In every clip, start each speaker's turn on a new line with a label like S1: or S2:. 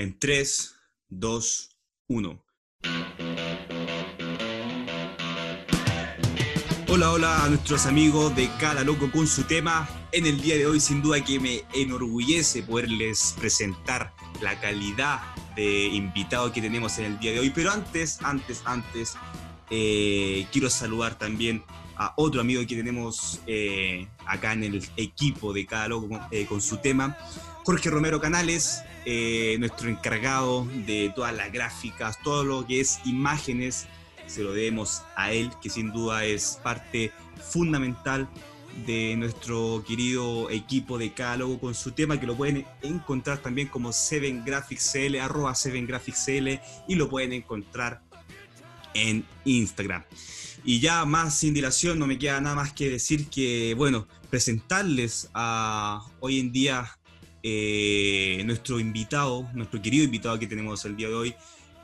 S1: En 3, 2, 1. Hola, hola a nuestros amigos de Cada Loco con su tema. En el día de hoy, sin duda que me enorgullece poderles presentar la calidad de invitado que tenemos en el día de hoy. Pero antes, antes, antes, eh, quiero saludar también a otro amigo que tenemos eh, acá en el equipo de Cada eh, con su tema, Jorge Romero Canales, nuestro encargado de todas las gráficas, todo lo que es imágenes, se lo debemos a él, que sin duda es parte fundamental de nuestro querido equipo de Cada Loco con su tema, que lo pueden encontrar también como Seven Graphics CL, arroba Seven Graphics CL, y lo pueden encontrar en Instagram. Y ya más sin dilación, no me queda nada más que decir que, bueno, presentarles a hoy en día eh, nuestro invitado, nuestro querido invitado que tenemos el día de hoy,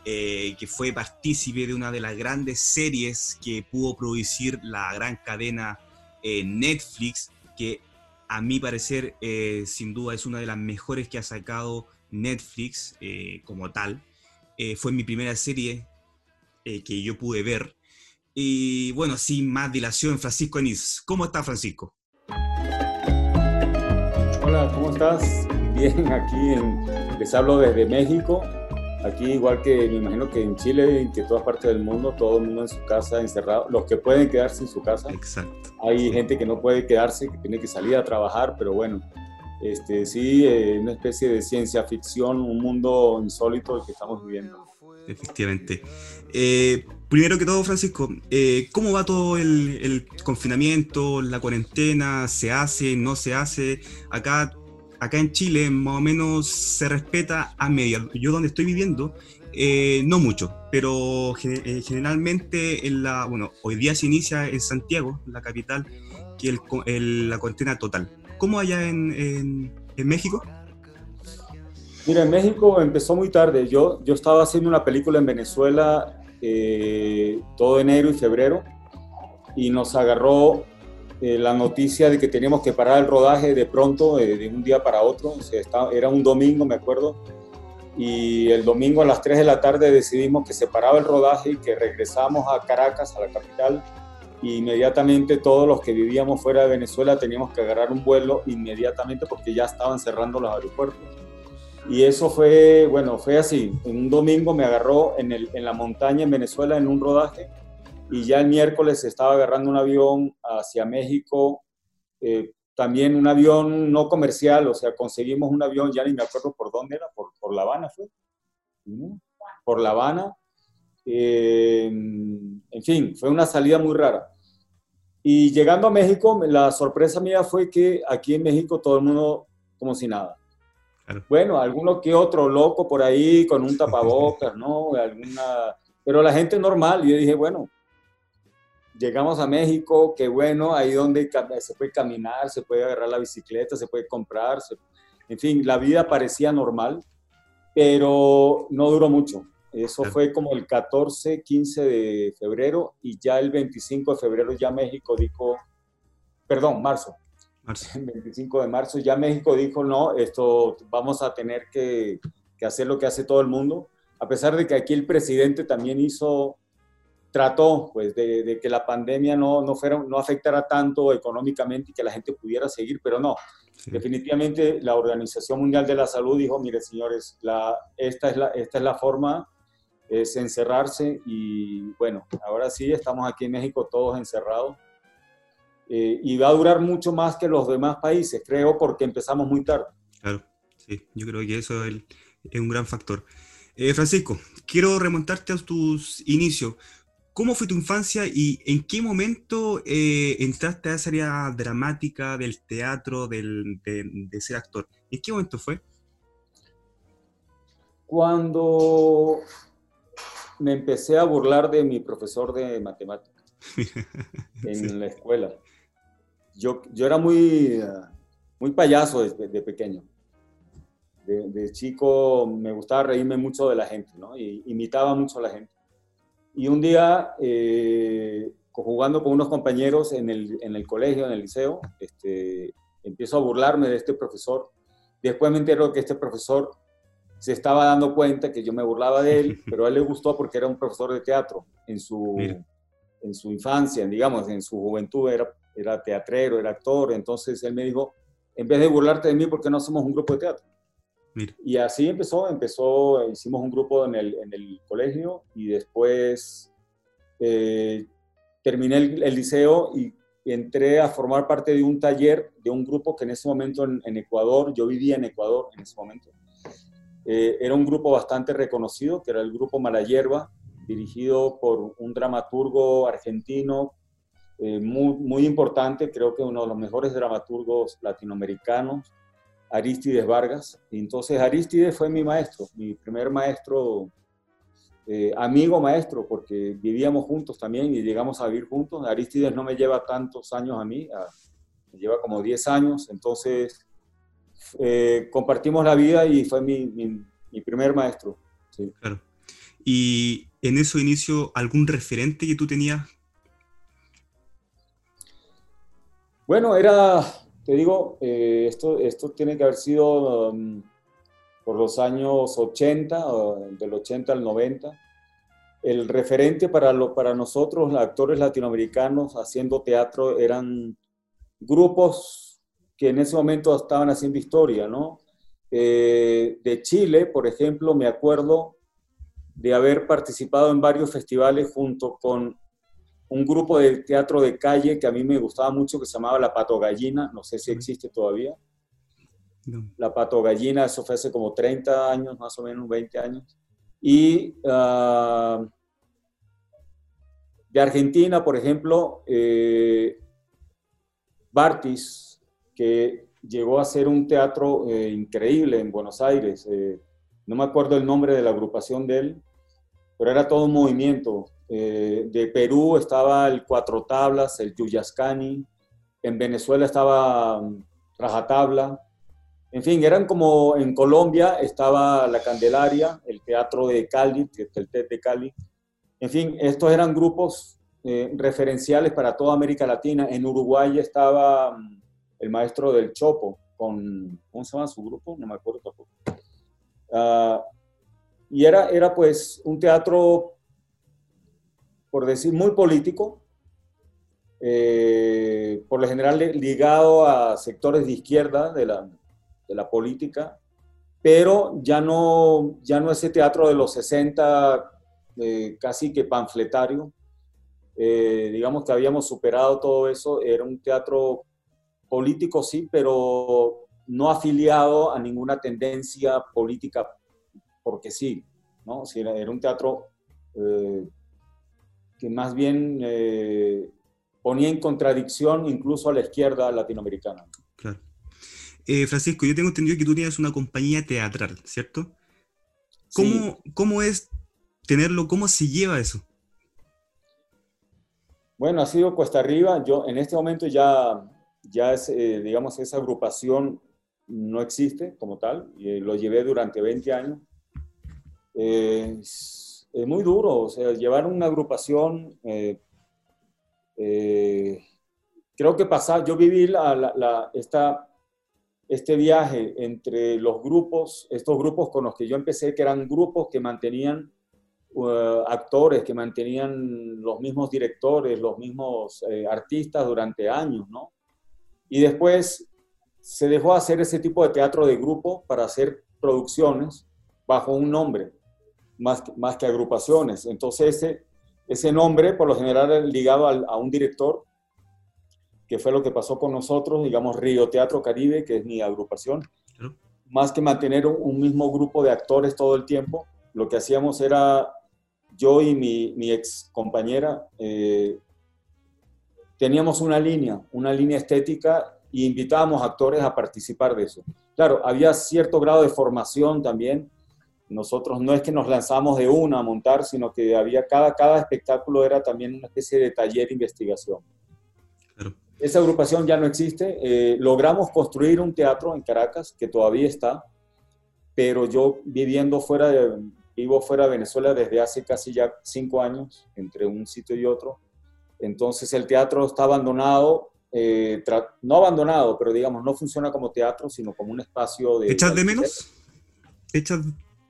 S1: eh, que fue partícipe de una de las grandes series que pudo producir la gran cadena eh, Netflix, que a mi parecer sin duda es una de las mejores que ha sacado Netflix como tal. fue mi primera serie que yo pude ver y bueno, sin más dilación, Francisco Enís. ¿Cómo está Francisco?
S2: Hola, ¿cómo estás? Bien, aquí en, les hablo desde México. Aquí igual que me imagino que en Chile y que todas partes del mundo, todo el mundo en su casa encerrado, los que pueden quedarse en su casa.
S1: Exacto.
S2: Hay gente que no puede quedarse, que tiene que salir a trabajar, pero bueno, este, sí, eh, una especie de ciencia ficción, un mundo insólito el que estamos viviendo.
S1: Efectivamente. Eh, primero que todo, Francisco, eh, ¿cómo va todo el, confinamiento, la cuarentena? ¿Se hace, no se hace? Acá, acá en Chile más o menos se respeta a media. Yo donde estoy viviendo, eh, no mucho, pero generalmente en la, bueno, hoy día se inicia en Santiago, la capital, que el, la cuarentena total. ¿Cómo allá en, en México?
S2: Mira, en México empezó muy tarde. Yo, yo estaba haciendo una película en Venezuela eh, todo enero y febrero y nos agarró eh, la noticia de que teníamos que parar el rodaje de pronto, eh, de un día para otro. era un domingo, me acuerdo. Y el domingo a las 3 de la tarde decidimos que se paraba el rodaje y que regresamos a Caracas, a la capital. Y inmediatamente todos los que vivíamos fuera de Venezuela teníamos que agarrar un vuelo inmediatamente porque ya estaban cerrando los aeropuertos. Y eso fue, bueno, fue así. Un domingo me agarró en, la montaña en Venezuela en un rodaje y ya el miércoles estaba agarrando un avión hacia México, eh, también un avión no comercial, o sea, conseguimos un avión, ya ni me acuerdo por dónde era, por, por La Habana fue. Por La Habana. Eh, en fin, fue una salida muy rara. Y llegando a México, la sorpresa mía fue que aquí en México todo el mundo como si nada. Bueno, alguno que otro loco por ahí con un tapabocas, ¿no? Alguna... Pero la gente normal, yo dije, bueno, llegamos a México, qué bueno, ahí donde se puede caminar, se puede agarrar la bicicleta, se puede comprar, en fin, la vida parecía normal, pero no duró mucho. Eso fue como el 14, 15 de febrero y ya el 25 de febrero ya México dijo, perdón, marzo, el 25 de marzo, ya México dijo, no, esto vamos a tener que, hacer lo que hace todo el mundo, a pesar de que aquí el presidente también hizo, trató pues de, que la pandemia no, no, fuera, no afectara tanto económicamente y que la gente pudiera seguir, pero no. Definitivamente la Organización Mundial de la Salud dijo, mire señores, la, esta, es la, esta es la forma, es encerrarse y bueno, ahora sí estamos aquí en México todos encerrados eh, y va a durar mucho más que los demás países, creo, porque empezamos muy tarde.
S1: Claro, sí, yo creo que eso es, un gran factor. Eh, Francisco, quiero remontarte a tus inicios. ¿Cómo fue tu infancia y en qué momento eh, entraste a esa área dramática del teatro, del, de, ser actor? ¿En qué momento fue?
S2: Cuando me empecé a burlar de mi profesor de matemáticas en la escuela yo, yo era muy, muy payaso de, pequeño. De, chico me gustaba reírme mucho de la gente, ¿no? Y imitaba mucho a la gente. Y un día, eh, jugando con unos compañeros en el, en el, colegio, en el liceo, este, empiezo a burlarme de este profesor. Después me entero que este profesor se estaba dando cuenta que yo me burlaba de él, pero a él le gustó porque era un profesor de teatro en su, en su infancia, digamos, en su juventud era, era teatrero, era actor, entonces él me dijo, en vez de burlarte de mí, ¿por qué no hacemos un grupo de teatro? Y así empezó, empezó, hicimos un grupo en el, en el colegio y después eh, terminé el, liceo y entré a formar parte de un taller de un grupo que en ese momento en, Ecuador, yo vivía en Ecuador en ese momento, eh, era un grupo bastante reconocido, que era el grupo Malayerba, dirigido por un dramaturgo argentino eh, muy, muy importante, creo que uno de los mejores dramaturgos latinoamericanos, Aristides Vargas. Y entonces Aristides fue mi maestro, mi primer maestro, eh, amigo maestro, porque vivíamos juntos también y llegamos a vivir juntos. Aristides no me lleva tantos años a mí, me lleva como 10 años, entonces eh, compartimos la vida y fue mi, mi, primer maestro.
S1: Claro. Y en ese inicio, ¿algún referente que tú tenías?
S2: Bueno, era te digo, eh, esto, esto tiene que haber sido um, por los años 80, del 80 al 90. El referente para, lo, para nosotros, los actores latinoamericanos haciendo teatro, eran grupos que en ese momento estaban haciendo historia, ¿no? Eh, de Chile, por ejemplo, me acuerdo de haber participado en varios festivales junto con un grupo de teatro de calle que a mí me gustaba mucho que se llamaba La Pato Gallina, no sé si existe todavía. La Pato Gallina, eso fue hace como 30 años, más o menos 20 años. Y ah, de Argentina, por ejemplo, eh, Bartis, que llegó a ser un teatro eh, increíble en Buenos Aires. Eh, no me acuerdo el nombre de la agrupación de él, pero era todo un movimiento. Eh, de Perú estaba el Cuatro Tablas, el Yuyascani, en Venezuela estaba um, Rajatabla, en fin, eran como en Colombia estaba la Candelaria, el Teatro de Cali, el TED de Cali. En fin, estos eran grupos eh, referenciales para toda América Latina. En Uruguay estaba um, el maestro del Chopo, con, ¿cómo se llama su grupo? No me acuerdo tampoco. Ah, y era, era pues un teatro por decir, muy político, eh, por lo general ligado a sectores de izquierda de la, de la, política, pero ya no, ya no ese teatro de los 60 eh, casi que panfletario. Eh, digamos que habíamos superado todo eso, era un teatro político sí, pero no afiliado a ninguna tendencia política porque sí, ¿no? era un teatro que más bien eh, ponía en contradicción incluso a la izquierda latinoamericana.
S1: Claro. Eh, Francisco, yo tengo entendido que tú tienes una compañía teatral, ¿cierto? ¿Cómo, ¿Cómo es tenerlo? ¿Cómo se lleva eso?
S2: Bueno, ha sido cuesta arriba. Yo en este momento ya, ya es, eh, digamos, esa agrupación no existe como tal. Y, lo llevé durante 20 años es muy duro, o sea, llevar una agrupación, eh, eh, creo que pasar, yo viví la, esta, este viaje entre los grupos, estos grupos con los que yo empecé, que eran grupos que mantenían uh, actores, que mantenían los mismos directores, los mismos eh, artistas durante años, ¿no? Y después se dejó hacer ese tipo de teatro de grupo para hacer producciones bajo un nombre más, más que agrupaciones. Entonces ese, ese nombre por lo general ligado a un director, que fue lo que pasó con nosotros, digamos Río Teatro Caribe, que es mi agrupación. Más que mantener un mismo grupo de actores todo el tiempo, lo que hacíamos era yo y mi, mi ex compañera eh, teníamos una línea, una línea estética e invitábamos actores a participar de eso. Claro, había cierto grado de formación también, nosotros no es que nos lanzamos de una a montar, sino que había cada, cada espectáculo era también una especie de taller de investigación. Esa agrupación ya no existe. Eh, logramos construir un teatro en Caracas que todavía está, pero yo viviendo fuera de, vivo fuera de Venezuela desde hace casi ya cinco años, entre un sitio y otro. Entonces el teatro está abandonado, eh, no abandonado, pero digamos, no funciona como teatro, sino como un espacio de...
S1: ¿Echas de menos? ¿Echas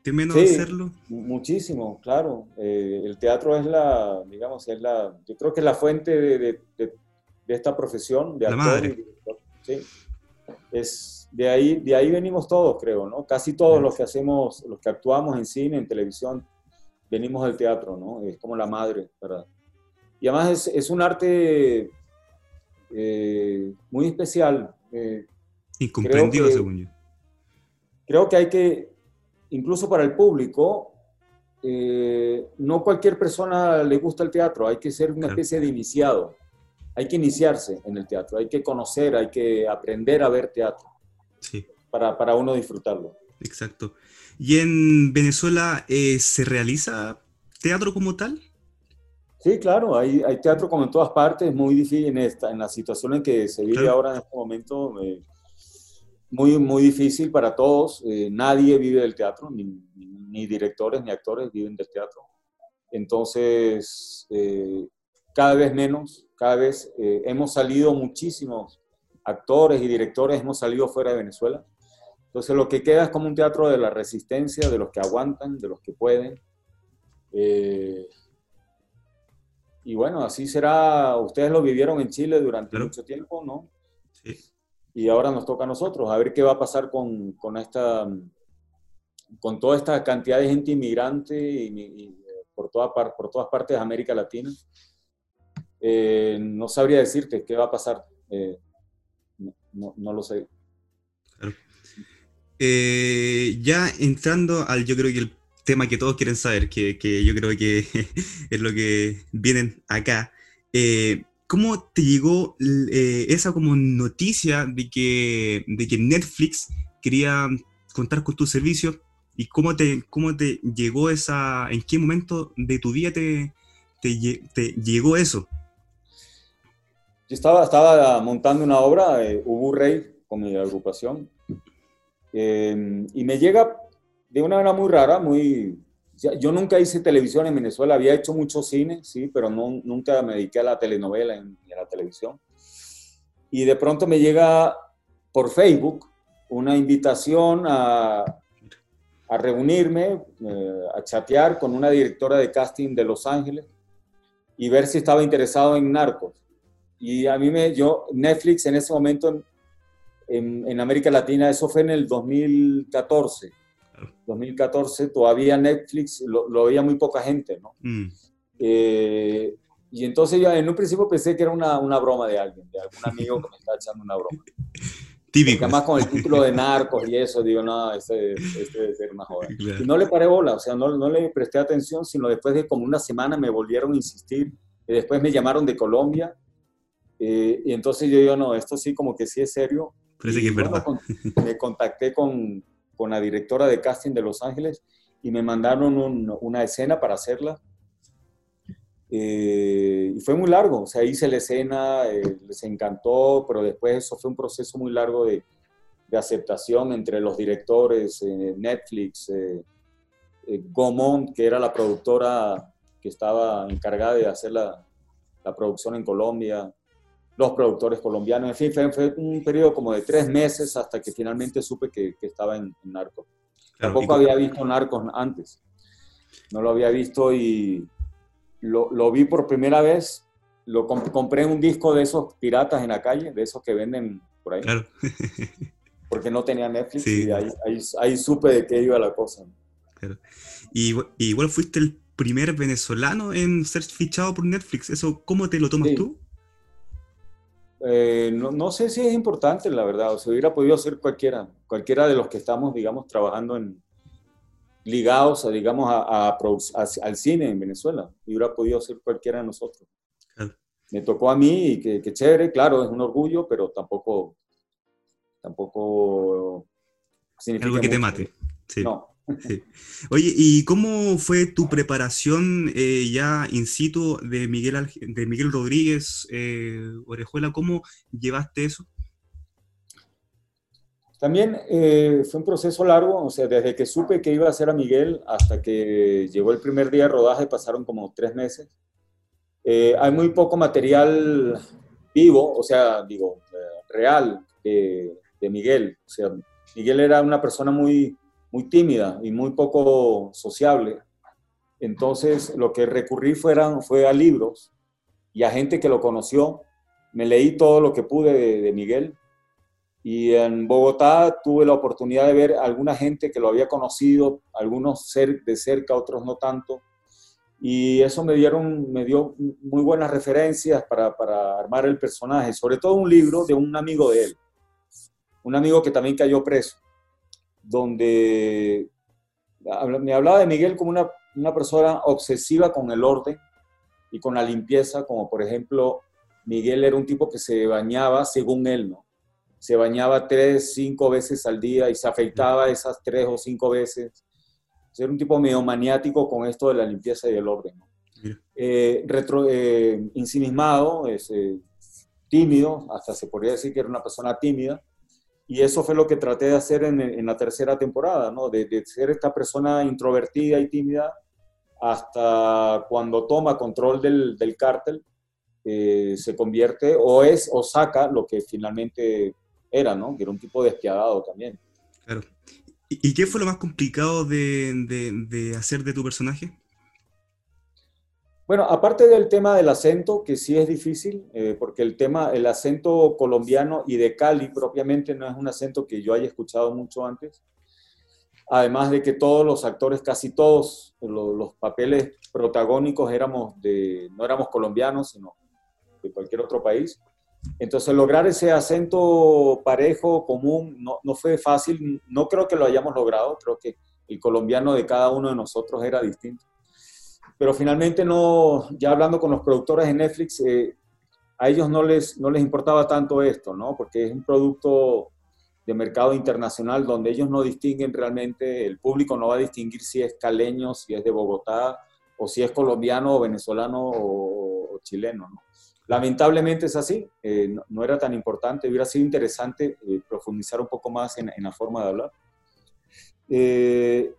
S1: ¿Te menos hacerlo?
S2: Muchísimo, claro. Eh, el teatro es la, digamos, es la, yo creo que es la fuente de, esta profesión de actor. Y sí. Es, de, ahí, de ahí venimos todos, creo, ¿no? Casi todos los que hacemos, los que actuamos en cine, en televisión, venimos del teatro, ¿no? Es como la madre, ¿verdad? Y además es, es un arte eh, muy especial.
S1: Eh, Incomprendido, según yo.
S2: Creo que hay que, incluso para el público, eh, no cualquier persona le gusta el teatro, hay que ser una especie de iniciado, hay que iniciarse en el teatro, hay que conocer, hay que aprender a ver teatro sí. para, para uno disfrutarlo.
S1: Exacto. ¿Y en Venezuela eh, se realiza teatro como tal?
S2: Sí, claro, hay, hay teatro como en todas partes, es muy difícil en, esta, en la situación en que se vive ahora en este momento. Eh, muy, muy difícil para todos. Eh, nadie vive del teatro, ni, ni, directores ni actores viven del teatro. Entonces, eh, cada vez menos, cada vez eh, hemos salido muchísimos actores y directores, hemos salido fuera de Venezuela. Entonces, lo que queda es como un teatro de la resistencia, de los que aguantan, de los que pueden. y bueno, así será. Ustedes lo vivieron en Chile durante mucho tiempo, ¿no? Sí y ahora nos toca a nosotros, a ver qué va a pasar con, con esta, con toda esta cantidad de gente inmigrante y, por, toda por todas partes de América Latina. Eh, no sabría decirte qué va a pasar, eh, no, no, lo sé.
S1: Eh, ya entrando al, yo creo que el tema que todos quieren saber, que, que yo creo que es lo que vienen acá. ¿Cómo te llegó eh, esa como noticia de que, de que Netflix quería contar con tu servicio? ¿Y cómo te, cómo te llegó esa, en qué momento de tu vida te, te, llegó eso?
S2: Yo estaba, estaba montando una obra, eh, Ubu Rey, con mi agrupación, em, y me llega de una manera muy rara, muy, yo nunca hice televisión en Venezuela, había hecho mucho cine, sí, pero no, nunca me dediqué a la telenovela ni a la televisión. Y de pronto me llega por Facebook una invitación a, a reunirme, eh, a chatear con una directora de casting de Los Ángeles y ver si estaba interesado en Narcos. Y a mí me, yo, Netflix en ese momento en, en América Latina, eso fue en el 2014 2014 todavía Netflix lo, lo veía muy poca gente, ¿no? Mm. Eh, y entonces yo en un principio pensé que era una, una, broma de alguien, de algún amigo que me estaba echando una broma. Típico. además con el título de narcos y eso, digo, no, este, este debe ser más joven. Y no le paré bola, o sea, no, no, le presté atención, sino después de como una semana me volvieron a insistir. Y después me llamaron de Colombia. Eh, y entonces yo digo, no, esto sí como que sí es serio.
S1: Parece que es verdad.
S2: me contacté con, con la directora de casting de Los Ángeles y me mandaron una escena para hacerla. Eh, y fue muy largo, o sea, hice la escena, eh, les encantó, pero después eso fue un proceso muy largo de, aceptación entre los directores, eh, Netflix, Gomont, que era la productora que estaba encargada de hacer la producción en Colombia, los productores colombianos. En fin, fue, un periodo como de tres meses hasta que finalmente supe que, estaba en, Narcos. Tampoco había visto Narcos antes. No lo había visto y lo, vi por primera vez. Lo compré un disco de esos piratas en la calle, de esos que venden por ahí. Claro. porque no tenía Netflix y ahí, supe de qué iba la cosa.
S1: Y igual fuiste el primer venezolano en ser fichado por Netflix. ¿Eso cómo te lo tomas tú?
S2: Eh, no, sé si es importante, la verdad. O sea, hubiera podido ser cualquiera, cualquiera de los que estamos, digamos, trabajando en ligados, a, digamos, a, al cine en Venezuela. Y hubiera podido ser cualquiera de nosotros. Me tocó a mí y que, chévere, claro, es un orgullo, pero tampoco, tampoco
S1: significa algo que te mate. Sí. No. Oye, ¿y cómo fue tu preparación eh, ya in situ de Miguel, de Miguel Rodríguez eh, Orejuela? ¿Cómo llevaste eso?
S2: También eh, fue un proceso largo, o sea, desde que supe que iba a ser a Miguel hasta que llegó el primer día de rodaje pasaron como tres meses. hay muy poco material vivo, o sea, digo, real de, de Miguel. O sea, Miguel era una persona muy muy tímida y muy poco sociable. Entonces, lo que recurrí fueran, fue a libros y a gente que lo conoció. Me leí todo lo que pude de, Miguel. Y en Bogotá tuve la oportunidad de ver a alguna gente que lo había conocido, algunos de cerca, otros no tanto. Y eso me, dieron, me dio muy buenas referencias para, para armar el personaje, sobre todo un libro de un amigo de él, un amigo que también cayó preso, donde me hablaba de Miguel como una, una persona obsesiva con el orden, y con la limpieza, como por ejemplo, Miguel era un tipo que se bañaba, según él, ¿no? Se bañaba tres, cinco veces al día y se afeitaba esas tres o cinco veces. Era un tipo medio maniático con esto de la limpieza y el orden. ¿no? Eh, retro, eh, insimismado, es, eh, tímido, hasta se podría decir que era una persona tímida. Y eso fue lo que traté de hacer en, en la tercera temporada, ¿no? De, de, ser esta persona introvertida y tímida hasta cuando toma control del, del cártel, eh, se convierte o es o saca lo que finalmente era, ¿no? Que era un tipo despiadado también.
S1: Claro. ¿Y, qué fue lo más complicado de, de, hacer de tu personaje?
S2: Bueno, aparte del tema del acento, que sí es difícil, eh, porque el tema, el acento colombiano y de Cali propiamente no es un acento que yo haya escuchado mucho antes. Además de que todos los actores, casi todos los, papeles protagónicos éramos de, no éramos colombianos, sino de cualquier otro país. Entonces lograr ese acento parejo, común, no, no, fue fácil. No creo que lo hayamos logrado. Creo que el colombiano de cada uno de nosotros era distinto. Pero finalmente no, ya hablando con los productores de Netflix, eh, a ellos no les, no les importaba tanto esto, ¿no? Porque es un producto de mercado internacional donde ellos no distinguen realmente, el público no va a distinguir si es caleño, si es de Bogotá, o si es colombiano, o venezolano o, chileno. Lamentablemente es así, eh, no, era tan importante, hubiera sido interesante eh, profundizar un poco más en, la forma de hablar. Eh,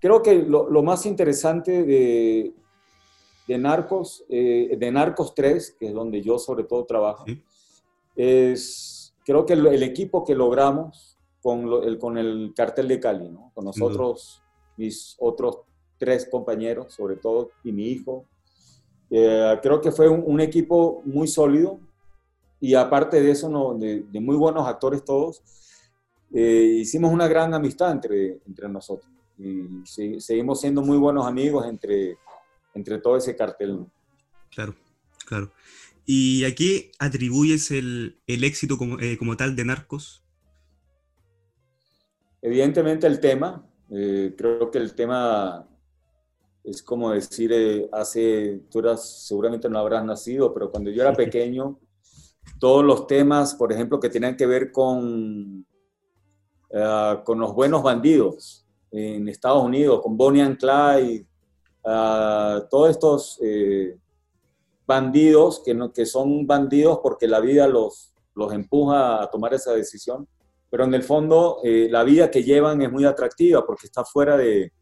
S2: creo que lo, más interesante de, de Narcos, de Narcos 3, que es donde yo sobre todo trabajo, es creo que el, equipo que logramos con, el, con el cartel de Cali, ¿no? con nosotros, mis otros tres compañeros, sobre todo, y mi hijo, eh, creo que fue un, equipo muy sólido y aparte de eso, no, de, muy buenos actores todos, eh, hicimos una gran amistad entre, entre nosotros y seguimos siendo muy buenos amigos entre, entre todo ese cartel.
S1: Claro, claro. ¿Y a qué atribuyes el, éxito eh, como, tal de Narcos?
S2: Evidentemente el tema. Eh, creo que el tema es como decir, eh, hace, tú eras, seguramente no habrás nacido, pero cuando yo era pequeño, todos los temas, por ejemplo, que tenían que ver con, con los buenos bandidos en Estados Unidos, con Bonnie and Clyde, todos estos bandidos que, no, que son bandidos porque la vida los, los empuja a tomar esa decisión, pero en el fondo eh, la vida que llevan es muy atractiva porque está fuera de,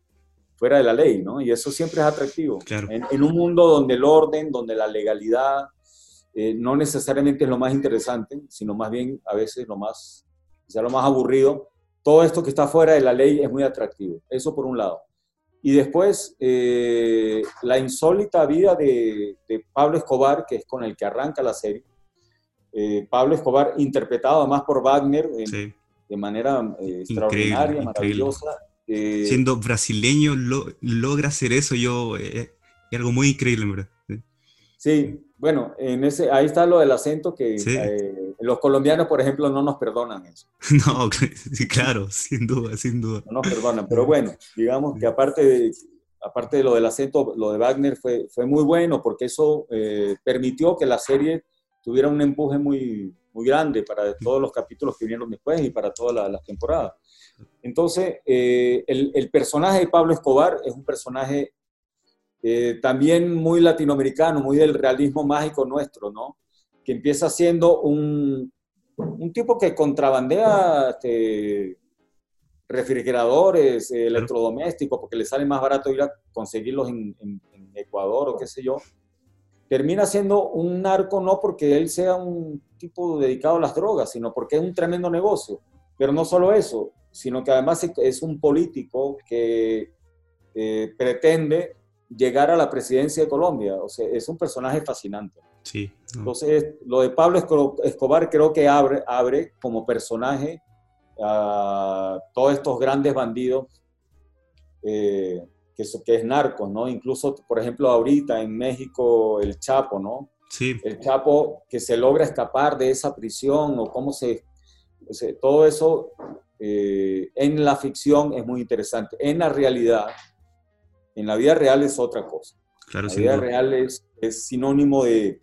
S2: fuera de la ley, ¿no? Y eso siempre es atractivo. En, un mundo donde el orden, donde la legalidad eh, no necesariamente es lo más interesante, sino más bien a veces lo más, quizá lo más aburrido, todo esto que está fuera de la ley es muy atractivo. Eso por un lado. Y después, eh, la insólita vida de, Pablo Escobar, que es con el que arranca la serie. Eh, Pablo Escobar, interpretado además por Wagner de manera eh, extraordinaria, maravillosa.
S1: Siendo brasileño, logra hacer eso, yo, es algo muy increíble, verdad.
S2: Sí, bueno, en ese, ahí está lo del acento que eh, los colombianos, por ejemplo, no nos perdonan eso.
S1: No, sí, claro, sin duda, sin duda.
S2: No nos perdonan, pero bueno, digamos que aparte de, aparte de lo del acento, lo de Wagner fue, fue muy bueno porque eso eh, permitió que la serie tuviera un empuje muy, muy grande para todos los capítulos que vinieron después y para todas las temporadas. Entonces, eh, el, el personaje de Pablo Escobar es un personaje eh, también muy latinoamericano, muy del realismo mágico nuestro, ¿no? Que empieza siendo un, un tipo que contrabandea este, refrigeradores, electrodomésticos, porque le sale más barato ir a conseguirlos en, en, Ecuador o qué sé yo. Termina siendo un narco no porque él sea un tipo dedicado a las drogas, sino porque es un tremendo negocio. Pero no solo eso, sino que además es un político que eh, pretende llegar a la presidencia de Colombia. O sea, es un personaje fascinante.
S1: Sí.
S2: Entonces, lo de Pablo Escobar creo que abre, abre como personaje a todos estos grandes bandidos eh, que, que es narcos, ¿no? Incluso, por ejemplo, ahorita en México, el Chapo, ¿no?
S1: Sí.
S2: El Chapo que se logra escapar de esa prisión o cómo se... todo eso eh, en la ficción es muy interesante. En la realidad, en la vida real es otra cosa.
S1: Claro,
S2: la vida real es, es sinónimo de,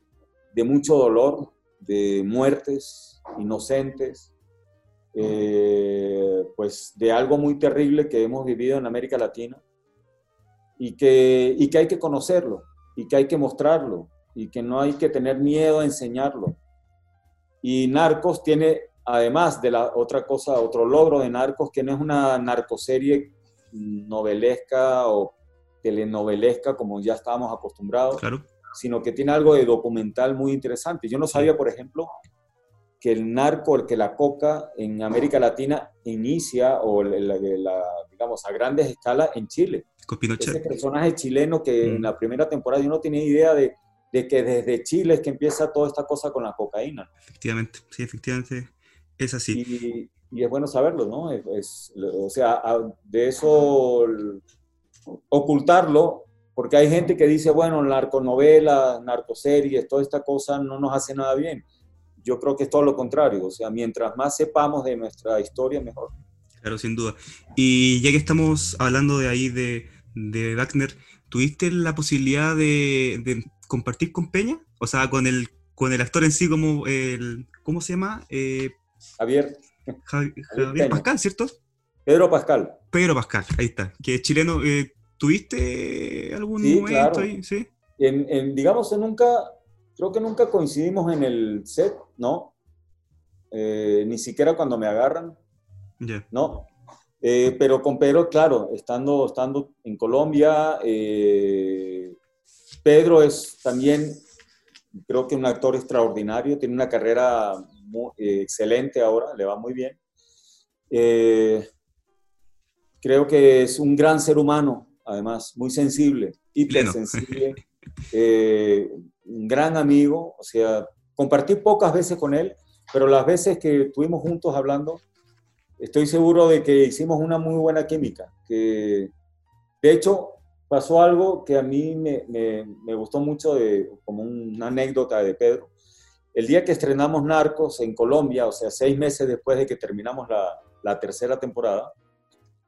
S2: de, mucho dolor, de muertes inocentes, eh, pues de algo muy terrible que hemos vivido en América Latina y que, y que hay que conocerlo y que hay que mostrarlo y que no hay que tener miedo a enseñarlo. Y Narcos tiene, además de la otra cosa, otro logro de Narcos, que no es una narcoserie novelesca o telenovelesca como ya estábamos acostumbrados,
S1: claro.
S2: Sino que tiene algo de documental muy interesante. Yo no sabía, por ejemplo, que el narco, el que la coca en América Latina inicia, o la, digamos, a grandes escalas en Chile.
S1: Con Pinochet.
S2: Ese personaje chileno que en mm. la primera temporada yo no tenía idea de, de, que desde Chile es que empieza toda esta cosa con la cocaína.
S1: Efectivamente, sí, efectivamente es así.
S2: Y, y es bueno saberlo, ¿no? Es, o sea, de eso ocultarlo, porque hay gente que dice, bueno, narconovelas, narcoseries, toda esta cosa no nos hace nada bien yo creo que es todo lo contrario, o sea, mientras más sepamos de nuestra historia, mejor.
S1: Claro, sin duda. Y ya que estamos hablando de ahí de, de Wagner, ¿tuviste la posibilidad de, compartir con Peña? O sea, con el, con el actor en sí, como el, ¿cómo se llama?
S2: Eh, Javier.
S1: Javier, Pascal, ¿cierto?
S2: Pedro Pascal.
S1: Pedro Pascal, ahí está, que es chileno. Eh, ¿Tuviste algún
S2: momento ahí? Sí. En, en, digamos, nunca, creo que nunca coincidimos en el set, ¿no? Eh, ni siquiera cuando me agarran, ¿no? Eh, pero con Pedro, claro, estando, estando en Colombia, eh, Pedro es también, creo que un actor extraordinario, tiene una carrera excelente ahora, le va muy bien. creo que es un gran ser humano, además, muy sensible, hipersensible. un gran amigo, o sea, compartí pocas veces con él, pero las veces que estuvimos juntos hablando, estoy seguro de que hicimos una muy buena química. Que, de hecho, pasó algo que a mí me, me, gustó mucho, de, como una anécdota de Pedro. El día que estrenamos Narcos en Colombia, o sea, seis meses después de que terminamos la, la tercera temporada,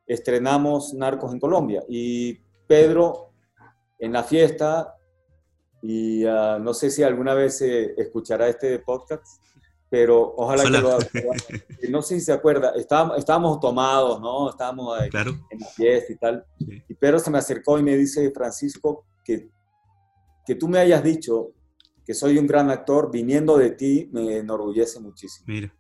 S2: estrenamos Narcos en Colombia. Y Pedro, en la fiesta, y ah, no sé si alguna vez escuchará este podcast, pero ojalá, que lo haga. No sé si se acuerda, estábamos, estábamos tomados, ¿no? Estábamos en la fiesta y tal. Y Pedro se me acercó y me dice, Francisco, que, que tú me hayas dicho que soy un gran actor, viniendo de ti, me enorgullece muchísimo.
S1: Mira.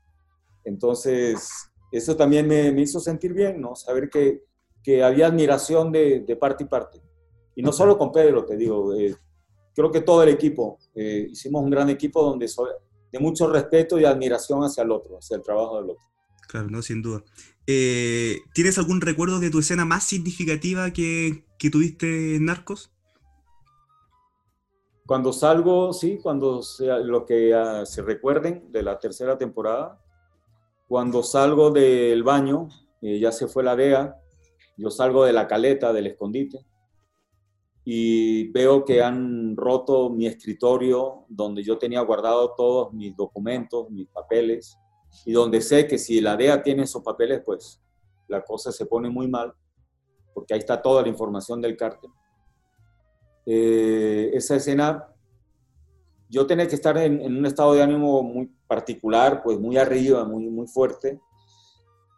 S2: Entonces, eso también me, me hizo sentir bien, ¿no? Saber que, que había admiración de, de, parte y parte. Y no solo con Pedro, te digo, eh, creo que todo el equipo, eh, hicimos un gran equipo donde de mucho respeto y admiración hacia el otro, hacia el trabajo del otro.
S1: Claro, no, sin duda. Eh, ¿Tienes algún recuerdo de tu escena más significativa que, que tuviste en Narcos?
S2: Cuando salgo, sí, cuando sea, lo que uh, se recuerden de la tercera temporada, cuando salgo del baño, eh, ya se fue la DEA, yo salgo de la caleta, del escondite, y veo que han roto mi escritorio donde yo tenía guardado todos mis documentos, mis papeles, y donde sé que si la DEA tiene esos papeles, pues la cosa se pone muy mal, porque ahí está toda la información del cártel. Eh, esa escena, yo tenía que estar en, un estado de ánimo muy particular, pues muy arriba, muy, muy fuerte,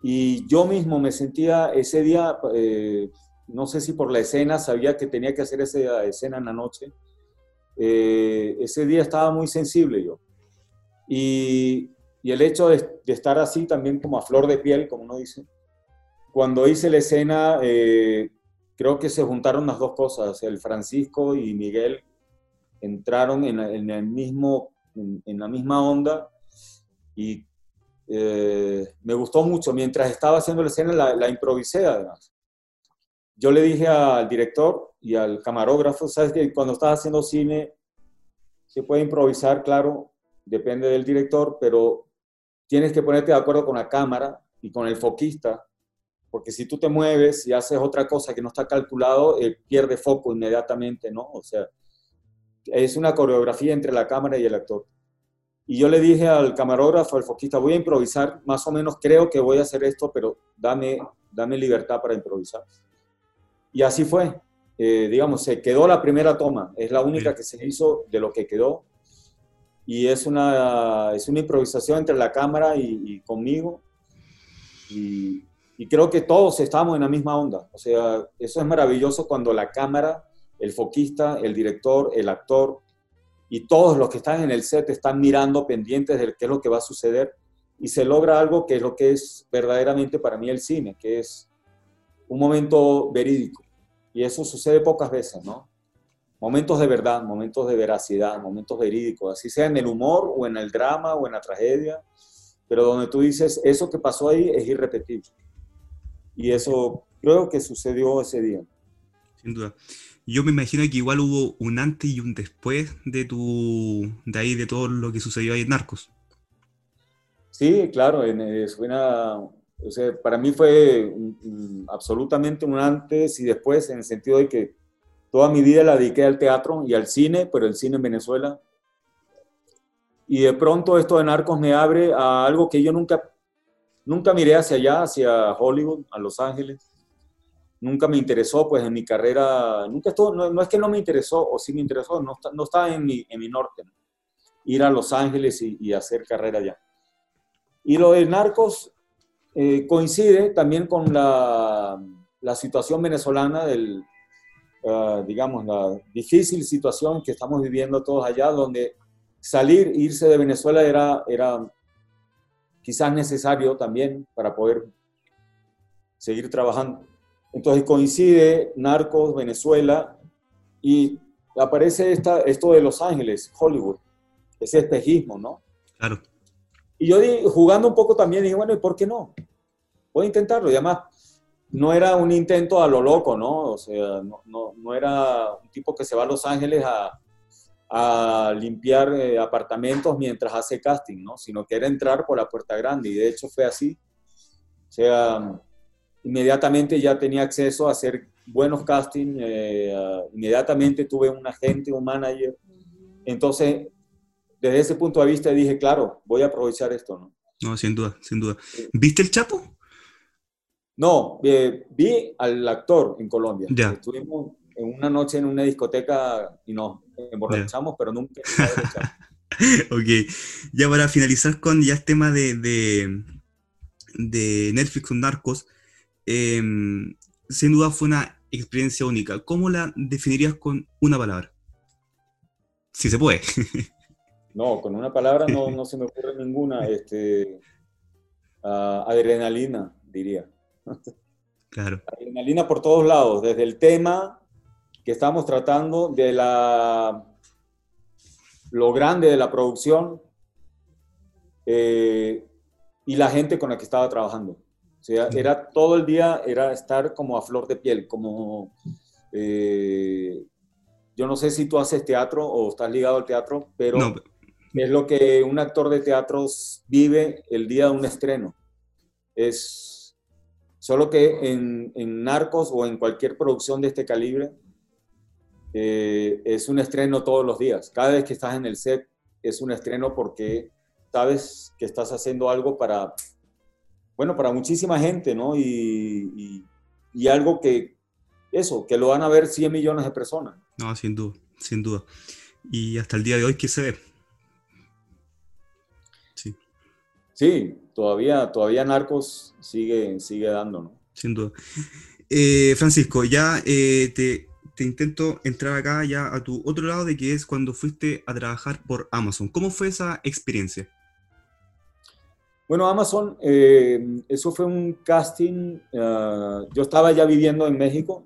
S2: y yo mismo me sentía ese día... Eh, no sé si por la escena, sabía que tenía que hacer esa escena en la noche. Eh, ese día estaba muy sensible yo. Y, el hecho de, estar así también como a flor de piel, como uno dice, cuando hice la escena, eh, creo que se juntaron las dos cosas. El Francisco y Miguel entraron en, el mismo, en, la misma onda y eh, me gustó mucho. Mientras estaba haciendo la escena, la, la, improvisé además. Yo le dije al director y al camarógrafo, sabes que cuando estás haciendo cine se puede improvisar, claro, depende del director, pero tienes que ponerte de acuerdo con la cámara y con el foquista, porque si tú te mueves y haces otra cosa que no está calculado, pierde foco inmediatamente, ¿no? O sea, es una coreografía entre la cámara y el actor. Y yo le dije al camarógrafo, al foquista, voy a improvisar, más o menos creo que voy a hacer esto, pero dame, dame libertad para improvisar. Y así fue. Eh, digamos, se quedó la primera toma, es la única que se hizo de lo que quedó. Y es una, es una improvisación entre la cámara y, conmigo. Y, y creo que todos estamos en la misma onda. O sea, eso es maravilloso cuando la cámara, el foquista, el director, el actor, y todos los que están en el set están mirando pendientes de qué es lo que va a suceder y se logra algo que es lo que es verdaderamente para mí el cine, que es un momento verídico. Y eso sucede pocas veces, ¿no? Momentos de verdad, momentos de veracidad, momentos verídicos, así sea en el humor o en el drama o en la tragedia, pero donde tú dices, eso que pasó ahí es irrepetible. Y eso creo que sucedió ese día.
S1: Sin duda yo me imagino que igual hubo un antes y un después de tu de ahí de todo lo que sucedió ahí en Narcos.
S2: Sí, claro, en, para mí fue absolutamente un antes y después en el sentido de que toda mi vida la dediqué al teatro y al cine, pero el cine en Venezuela. Y de pronto esto de Narcos me abre a algo que yo nunca, nunca miré hacia allá, hacia Hollywood, a Los Ángeles nunca me interesó, pues en mi carrera, nunca estuvo, no, es que no me interesó o sí me interesó, no, no estaba en mi, en mi norte, ir a Los Ángeles y, hacer carrera allá. Y lo de Narcos eh, coincide también con la, la situación venezolana, del, ah, digamos, la difícil situación que estamos viviendo todos allá, donde salir, irse de Venezuela era, era quizás necesario también para poder seguir trabajando. Entonces coincide Narcos, Venezuela, y aparece esta, esto de Los Ángeles, Hollywood, ese espejismo, ¿no?
S1: Claro.
S2: Y yo jugando un poco también dije, bueno, ¿y por qué no? Voy a intentarlo. Y además, no era un intento a lo loco, ¿no? O sea, no, no, era un tipo que se va a Los Ángeles a, a limpiar eh, apartamentos mientras hace casting, ¿no? Sino que era entrar por la puerta grande. Y de hecho fue así. O sea, inmediatamente ya tenía acceso a hacer buenos castings, eh, inmediatamente tuve un agente, un manager. Entonces, desde ese punto de vista dije, claro, voy a aprovechar esto, ¿no?
S1: No, sin duda, sin duda. ¿Viste el Chapo?
S2: No, eh, vi al actor en Colombia.
S1: Ya.
S2: Estuvimos en una noche en una discoteca y nos emborrachamos, pero nunca.
S1: ok, ya para finalizar con ya el tema de, de, de Netflix con Narcos, Em, sin duda fue una experiencia única. ¿Cómo la definirías con una palabra? Si se puede.
S2: no, con una palabra no, no se me ocurre ninguna. Este, uh, adrenalina, diría.
S1: Claro.
S2: Adrenalina por todos lados, desde el tema que estamos tratando, de la lo grande de la producción eh, y la gente con la que estaba trabajando. Sea, era todo el día, era estar como a flor de piel, como... Eh, yo no sé si tú haces teatro o estás ligado al teatro, pero es lo que un actor de teatro vive el día de un estreno. Es solo que en, Narcos o en cualquier producción de este calibre, eh, es un estreno todos los días. Cada vez que estás en el set es un estreno porque sabes que estás haciendo algo para bueno, para muchísima gente, ¿no? Y, algo que, eso, que lo van a ver 100 millones de personas.
S1: No, sin duda, sin duda. Y hasta el día de hoy, ¿qué se ve?
S2: Sí. Sí, todavía, todavía Narcos sigue, sigue dando, ¿no?
S1: Sin duda. Eh, Francisco, ya eh, te, te, intento entrar acá ya a tu otro lado de que es cuando fuiste a trabajar por Amazon. ¿Cómo fue esa experiencia?
S2: Bueno, Amazon, eh, eso fue un casting. Ah, yo estaba ya viviendo en México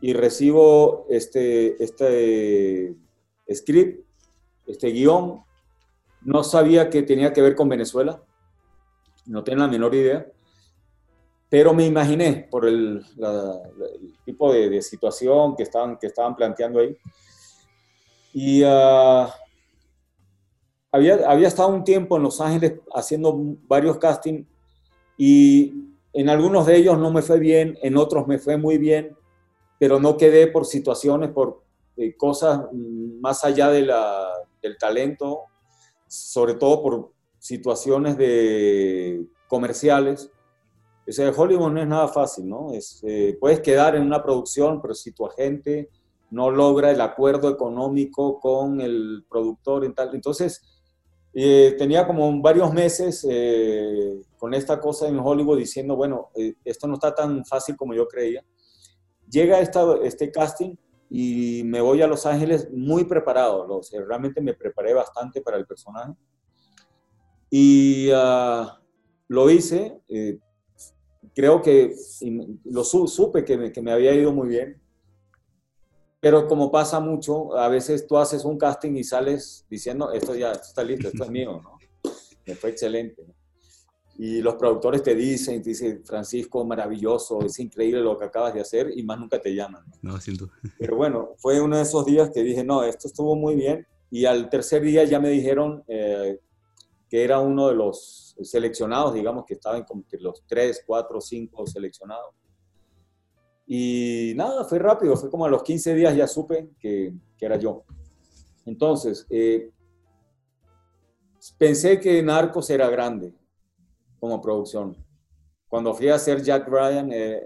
S2: y recibo este, este script, este guion. No sabía que tenía que ver con Venezuela. no tenía la menor idea, pero me imaginé por el, tipo de, situación que estaban, que estaban planteando ahí. Y uh, había, había estado un tiempo en Los Ángeles haciendo varios castings y en algunos de ellos no me fue bien, en otros me fue muy bien, pero no quedé por situaciones, por eh, cosas más allá de la, del talento, sobre todo por situaciones de comerciales. O sea, Hollywood no es nada fácil, ¿no? Es, eh, puedes quedar en una producción, pero si tu agente no logra el acuerdo económico con el productor y tal, entonces eh, tenía como varios meses eh, con esta cosa en Hollywood diciendo, bueno, eh, esto no está tan fácil como yo creía. Llega esta, este casting y me voy a Los Ángeles muy preparado. Realmente me preparé bastante para el personaje. Y ah, lo hice. creo que lo supe que me, que me había ido muy bien. Pero como pasa mucho, a veces tú haces un casting y sales diciendo, esto ya está listo, esto es mío, ¿no? Me fue excelente. Y los productores te dicen, te dicen, Francisco, maravilloso, es increíble lo que acabas de hacer y más nunca te llaman.
S1: No, siento.
S2: Pero bueno, fue uno de esos días que dije, no, esto estuvo muy bien. Y al tercer día ya me dijeron eh, que era uno de los seleccionados, digamos, que estaban como que los tres, cuatro, cinco seleccionados. Y nada, fue rápido, fue como a los 15 días ya supe que, que era yo. Entonces, eh, pensé que Narcos era grande como producción. Cuando fui a hacer Jack Ryan, eh,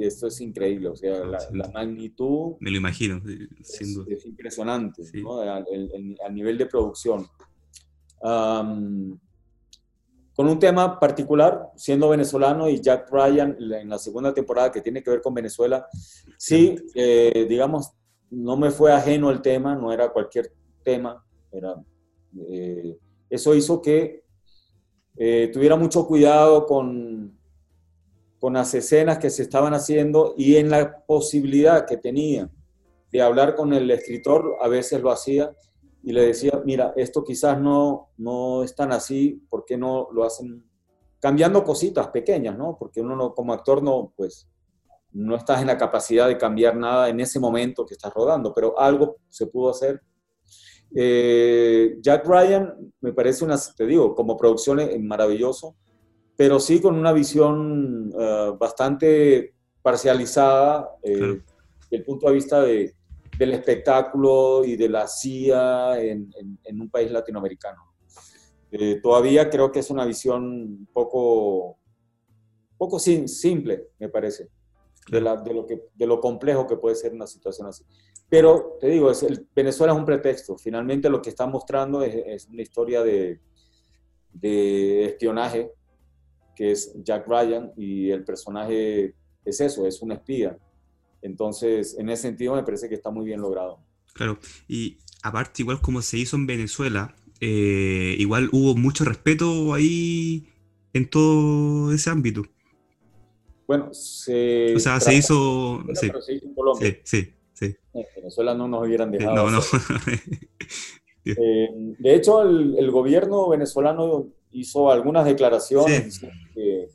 S2: esto es increíble, o sea, la, magnitud...
S1: Me lo imagino,
S2: sin duda. Es, impresionante, ¿no? a, nivel de producción con un tema particular, siendo venezolano y Jack Ryan en la segunda temporada que tiene que ver con Venezuela, sí, eh, digamos, no me fue ajeno el tema, no era cualquier tema, era, eh, eso hizo que eh, tuviera mucho cuidado con, con las escenas que se estaban haciendo y en la posibilidad que tenía de hablar con el escritor, a veces lo hacía, y le decía, mira, esto quizás no, no es tan así, ¿por qué no lo hacen cambiando cositas pequeñas, ¿no? Porque uno no, como actor no, pues, no estás en la capacidad de cambiar nada en ese momento que estás rodando, pero algo se pudo hacer. Eh, Jack Ryan me parece una, te digo, como producción es maravilloso, pero sí con una visión eh, bastante parcializada eh, desde el punto de vista de, del espectáculo y de la CIA en, un país latinoamericano. Eh, todavía creo que es una visión un poco, poco simple, me parece, de, lo que, de lo complejo que puede ser una situación así. Pero te digo, es el, Venezuela es un pretexto. Finalmente lo que está mostrando es, una historia de, de espionaje, que es Jack Ryan, y el personaje es eso, es un espía entonces, en ese sentido me parece que está muy bien logrado.
S1: Claro, y aparte, igual como se hizo en Venezuela, eh, igual hubo mucho respeto ahí en todo ese ámbito.
S2: Bueno, se...
S1: O sea, se hizo...
S2: Sí. en Colombia.
S1: Sí, sí,
S2: En Venezuela no nos hubieran dejado. No,
S1: no.
S2: Eh, de hecho, el, gobierno venezolano hizo algunas declaraciones que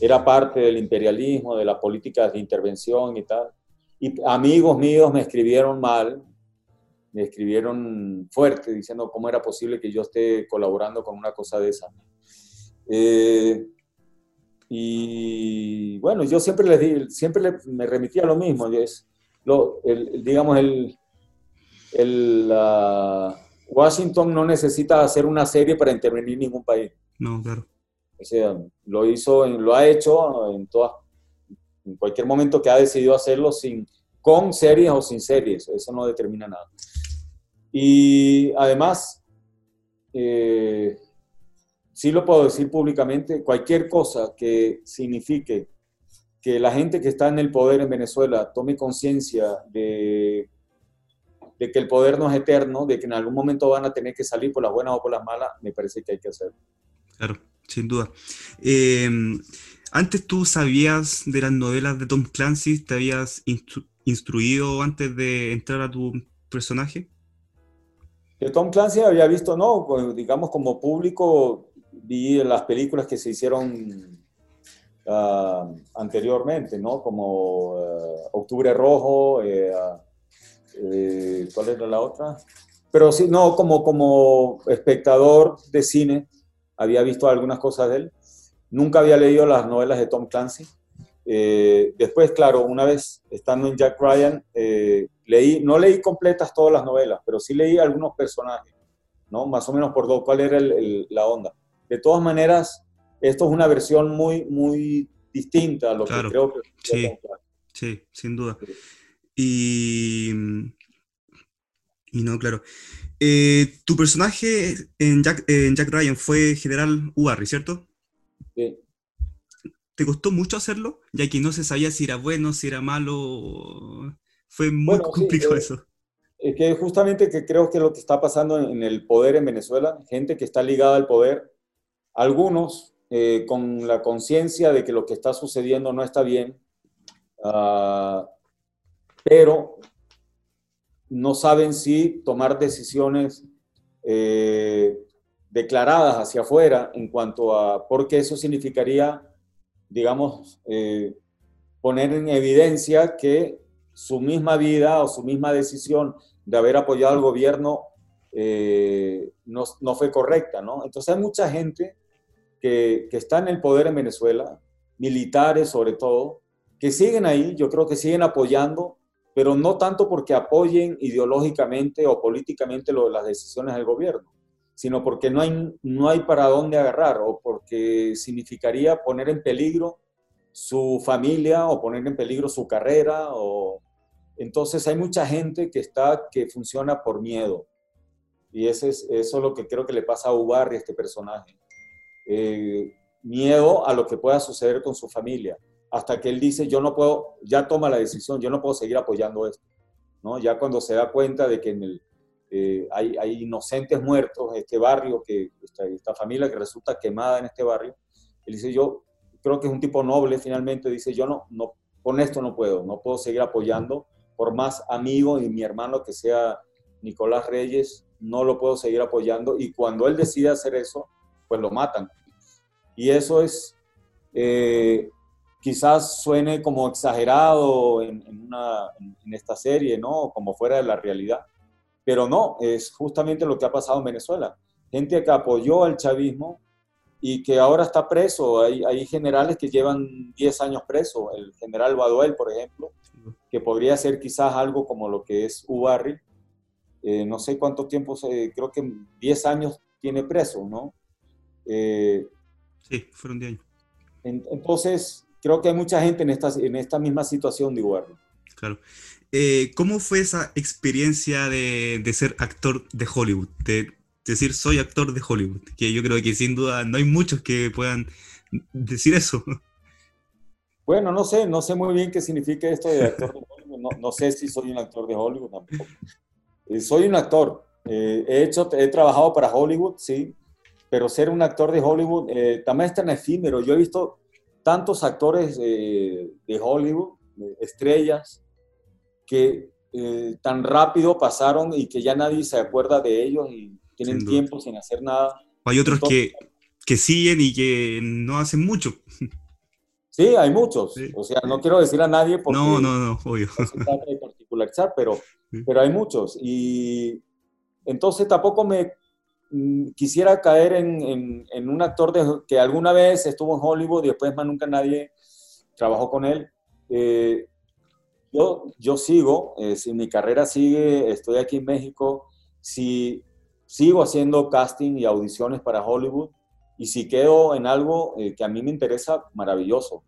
S2: era parte del imperialismo, de las políticas de intervención y tal. Y amigos míos me escribieron mal, me escribieron fuerte diciendo cómo era posible que yo esté colaborando con una cosa de esa. Eh, y bueno, yo siempre les di, siempre me remitía a lo mismo, es lo, digamos, el, el Washington no necesita hacer una serie para intervenir en ningún país.
S1: No, claro.
S2: O sea, lo hizo, lo ha hecho en todas, en cualquier momento que ha decidido hacerlo sin, con series o sin series, eso no determina nada. Y además, eh, sí lo puedo decir públicamente, cualquier cosa que signifique que la gente que está en el poder en Venezuela tome conciencia de, de, que el poder no es eterno, de que en algún momento van a tener que salir por las buenas o por las malas, me parece que hay que hacerlo.
S1: Claro, sin duda. Eh, antes tú sabías de las novelas de Tom Clancy, ¿te habías instruido antes de entrar a tu personaje?
S2: De Tom Clancy había visto, no, digamos como público, vi las películas que se hicieron ah, anteriormente, ¿no? Como ah, Octubre Rojo, eh, eh, ¿cuál era la otra? Pero sí, no, como, como espectador de cine, había visto algunas cosas de él. Nunca había leído las novelas de Tom Clancy. Eh, después, claro, una vez estando en Jack Ryan, leí, no leí completas todas las novelas, pero sí leí algunos personajes, ¿no? Más o menos por dos, cuál era la onda. De todas maneras, esto es una versión muy, muy distinta a lo que creo que...
S1: Sí, sí, sin duda. Y, y no, claro. Eh, tu personaje en Jack, en Jack Ryan fue General Ubarri, ¿cierto?
S2: Sí.
S1: ¿Te costó mucho hacerlo? Ya que no se sabía si era bueno, si era malo. Fue muy complicado
S2: eh,
S1: eso.
S2: Es que justamente que creo que lo que está pasando en el poder en Venezuela, gente que está ligada al poder, algunos eh, con la conciencia de que lo que está sucediendo no está bien, uh, pero no saben si tomar decisiones eh, declaradas hacia afuera en cuanto a, porque eso significaría, digamos, eh, poner en evidencia que su misma vida o su misma decisión de haber apoyado al gobierno eh, no, no, fue correcta, ¿no? Entonces hay mucha gente que, que, está en el poder en Venezuela, militares sobre todo, que siguen ahí, yo creo que siguen apoyando pero no tanto porque apoyen ideológicamente o políticamente lo, las decisiones del gobierno, sino porque no hay, no hay para dónde agarrar o porque significaría poner en peligro su familia o poner en peligro su carrera. O... Entonces hay mucha gente que, está, que funciona por miedo. Y ese es, eso es lo que creo que le pasa a Ubarri, este personaje. Eh, miedo a lo que pueda suceder con su familia hasta que él dice, yo no puedo, ya toma la decisión, yo no puedo seguir apoyando esto. ¿no? Ya cuando se da cuenta de que en el, eh, hay, hay, inocentes muertos en este barrio, que esta, esta, familia que resulta quemada en este barrio, él dice, yo creo que es un tipo noble finalmente, dice, yo no, no, con esto no puedo, no puedo seguir apoyando, por más amigo y mi hermano que sea Nicolás Reyes, no lo puedo seguir apoyando y cuando él decide hacer eso, pues lo matan. Y eso es, eh, quizás suene como exagerado en, esta serie, ¿no? Como fuera de la realidad. Pero no, es justamente lo que ha pasado en Venezuela. Gente que apoyó al chavismo y que ahora está preso. Hay, hay generales que llevan 10 años preso. El general Baduel, por ejemplo, que podría ser quizás algo como lo que es Ubarri. Eh, no sé cuánto tiempo, creo que 10 años tiene preso, ¿no?
S1: Eh, sí, fueron 10 años.
S2: entonces, creo que hay mucha gente en esta, en esta misma situación de igual.
S1: Claro. Eh, ¿Cómo fue esa experiencia de, ser actor de Hollywood? De decir, soy actor de Hollywood. Que yo creo que sin duda no hay muchos que puedan decir eso.
S2: Bueno, no sé, no sé muy bien qué significa esto de actor de Hollywood. No, sé si soy un actor de Hollywood tampoco. Eh, soy un actor. Eh, he, hecho, he trabajado para Hollywood, sí, pero ser un actor de Hollywood también es tan efímero. Yo he visto tantos actores de Hollywood, estrellas, que eh, tan rápido pasaron y que ya nadie se acuerda de ellos y tienen tiempo sin hacer nada.
S1: Hay otros que, que siguen y que no hacen mucho.
S2: Sí, hay muchos. O sea, no quiero decir a nadie porque
S1: no, no, no, obvio.
S2: no se trata de particularizar, pero, pero hay muchos. Y entonces tampoco me Mm, quisiera caer en, en, un actor de, que alguna vez estuvo en Hollywood y después más nunca nadie trabajó con él. Eh, yo, yo sigo, eh, si mi carrera sigue, estoy aquí en México, si sigo haciendo casting y audiciones para Hollywood y si quedo en algo eh, que a mí me interesa, maravilloso.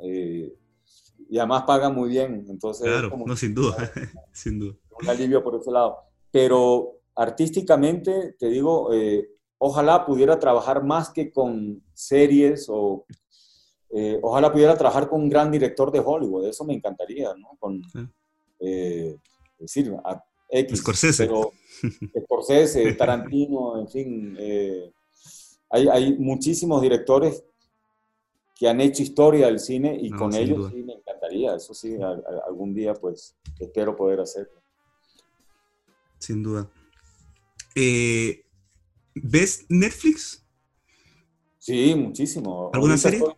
S2: y además paga muy bien, entonces...
S1: Claro, no, sin duda, sin duda.
S2: Un alivio por ese lado. Pero artísticamente, te digo, eh, ojalá pudiera trabajar más que con series o eh, ojalá pudiera trabajar con un gran director de Hollywood, eso me encantaría, ¿no? Con, eh, decir, a X.
S1: Scorsese.
S2: Pero, Scorsese, Tarantino, en fin, hay, hay, muchísimos directores que han hecho historia del cine y con ellos sí me encantaría, eso sí, algún día pues espero poder hacerlo.
S1: Sin duda. Eh, ¿Ves Netflix?
S2: Sí, muchísimo.
S1: ¿Alguna serie?
S2: Estoy,